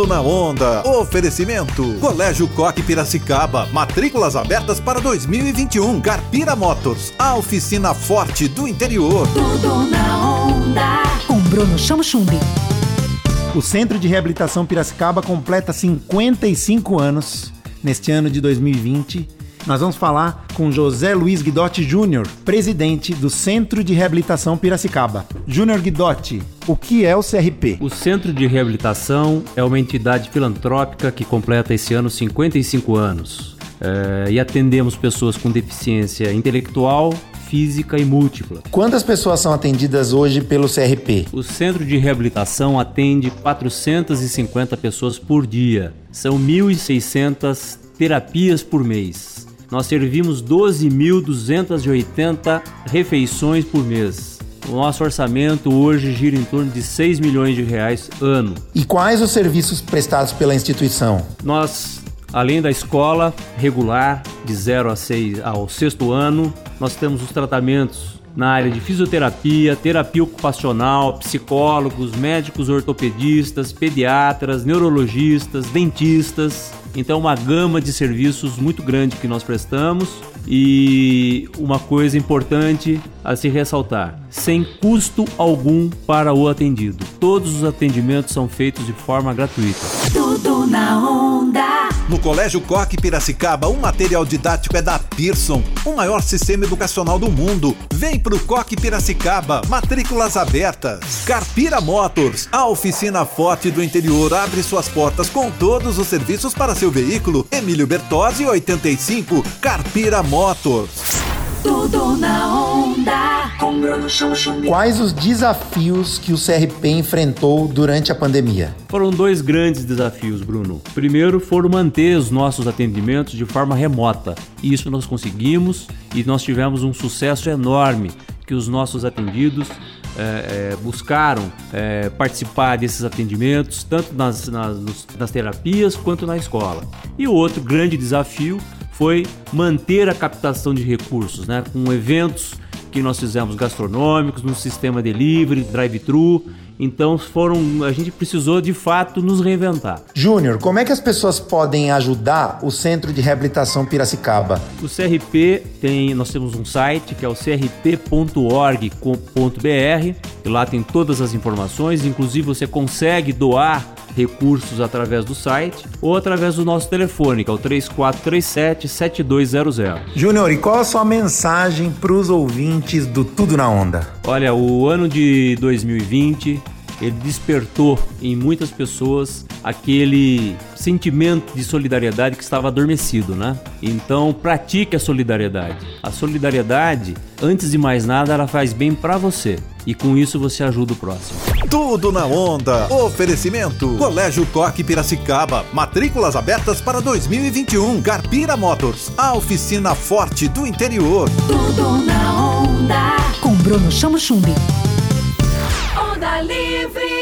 Tudo na onda. Oferecimento. Colégio Coque Piracicaba. Matrículas abertas para 2021. Carpira Motors. A oficina forte do interior. Tudo na onda. Com Bruno Chamo Chumbi. O Centro de Reabilitação Piracicaba completa 55 anos neste ano de 2020. Nós vamos falar com José Luiz Guidotti Júnior, presidente do Centro de Reabilitação Piracicaba. Júnior Guidotti, o que é o CRP? O Centro de Reabilitação é uma entidade filantrópica que completa esse ano 55 anos. É, e atendemos pessoas com deficiência intelectual, física e múltipla. Quantas pessoas são atendidas hoje pelo CRP? O Centro de Reabilitação atende 450 pessoas por dia. São 1.600 terapias por mês. Nós servimos 12.280 refeições por mês. O nosso orçamento hoje gira em torno de 6 milhões de reais ano. E quais os serviços prestados pela instituição? Nós, além da escola regular de 0 a 6 ao sexto ano, nós temos os tratamentos na área de fisioterapia, terapia ocupacional, psicólogos, médicos ortopedistas, pediatras, neurologistas, dentistas. Então, uma gama de serviços muito grande que nós prestamos e uma coisa importante a se ressaltar: sem custo algum para o atendido. Todos os atendimentos são feitos de forma gratuita. Tudo na onda. No Colégio Coque Piracicaba, o material didático é da Pearson, o maior sistema educacional do mundo. Vem pro Coque Piracicaba, matrículas abertas. Carpira Motors, a oficina forte do interior, abre suas portas com todos os serviços para seu veículo. Emílio Bertozzi, 85, Carpira Motors. Tudo na onda. Quais os desafios que o CRP enfrentou durante a pandemia? Foram dois grandes desafios, Bruno. Primeiro, foram manter os nossos atendimentos de forma remota. E isso nós conseguimos e nós tivemos um sucesso enorme que os nossos atendidos é, é, buscaram é, participar desses atendimentos, tanto nas, nas, nas terapias quanto na escola. E o outro grande desafio foi manter a captação de recursos, né, com eventos que nós fizemos gastronômicos, no sistema delivery, drive-thru. Então foram, a gente precisou de fato nos reinventar. Júnior, como é que as pessoas podem ajudar o Centro de Reabilitação Piracicaba? O CRP tem, nós temos um site que é o crp.org.br e lá tem todas as informações, inclusive você consegue doar recursos através do site ou através do nosso telefone, que é o 3437 7200. Júnior, e qual a sua mensagem para os ouvintes do Tudo na Onda? Olha, o ano de 2020 ele despertou em muitas pessoas aquele sentimento de solidariedade que estava adormecido, né? Então, pratique a solidariedade. A solidariedade, antes de mais nada, ela faz bem para você e com isso você ajuda o próximo. Tudo na onda. Oferecimento. Colégio Coque Piracicaba. Matrículas abertas para 2021. Carpira Motors. A oficina forte do interior. Tudo na onda. Com Bruno Chamo Chumbi. free.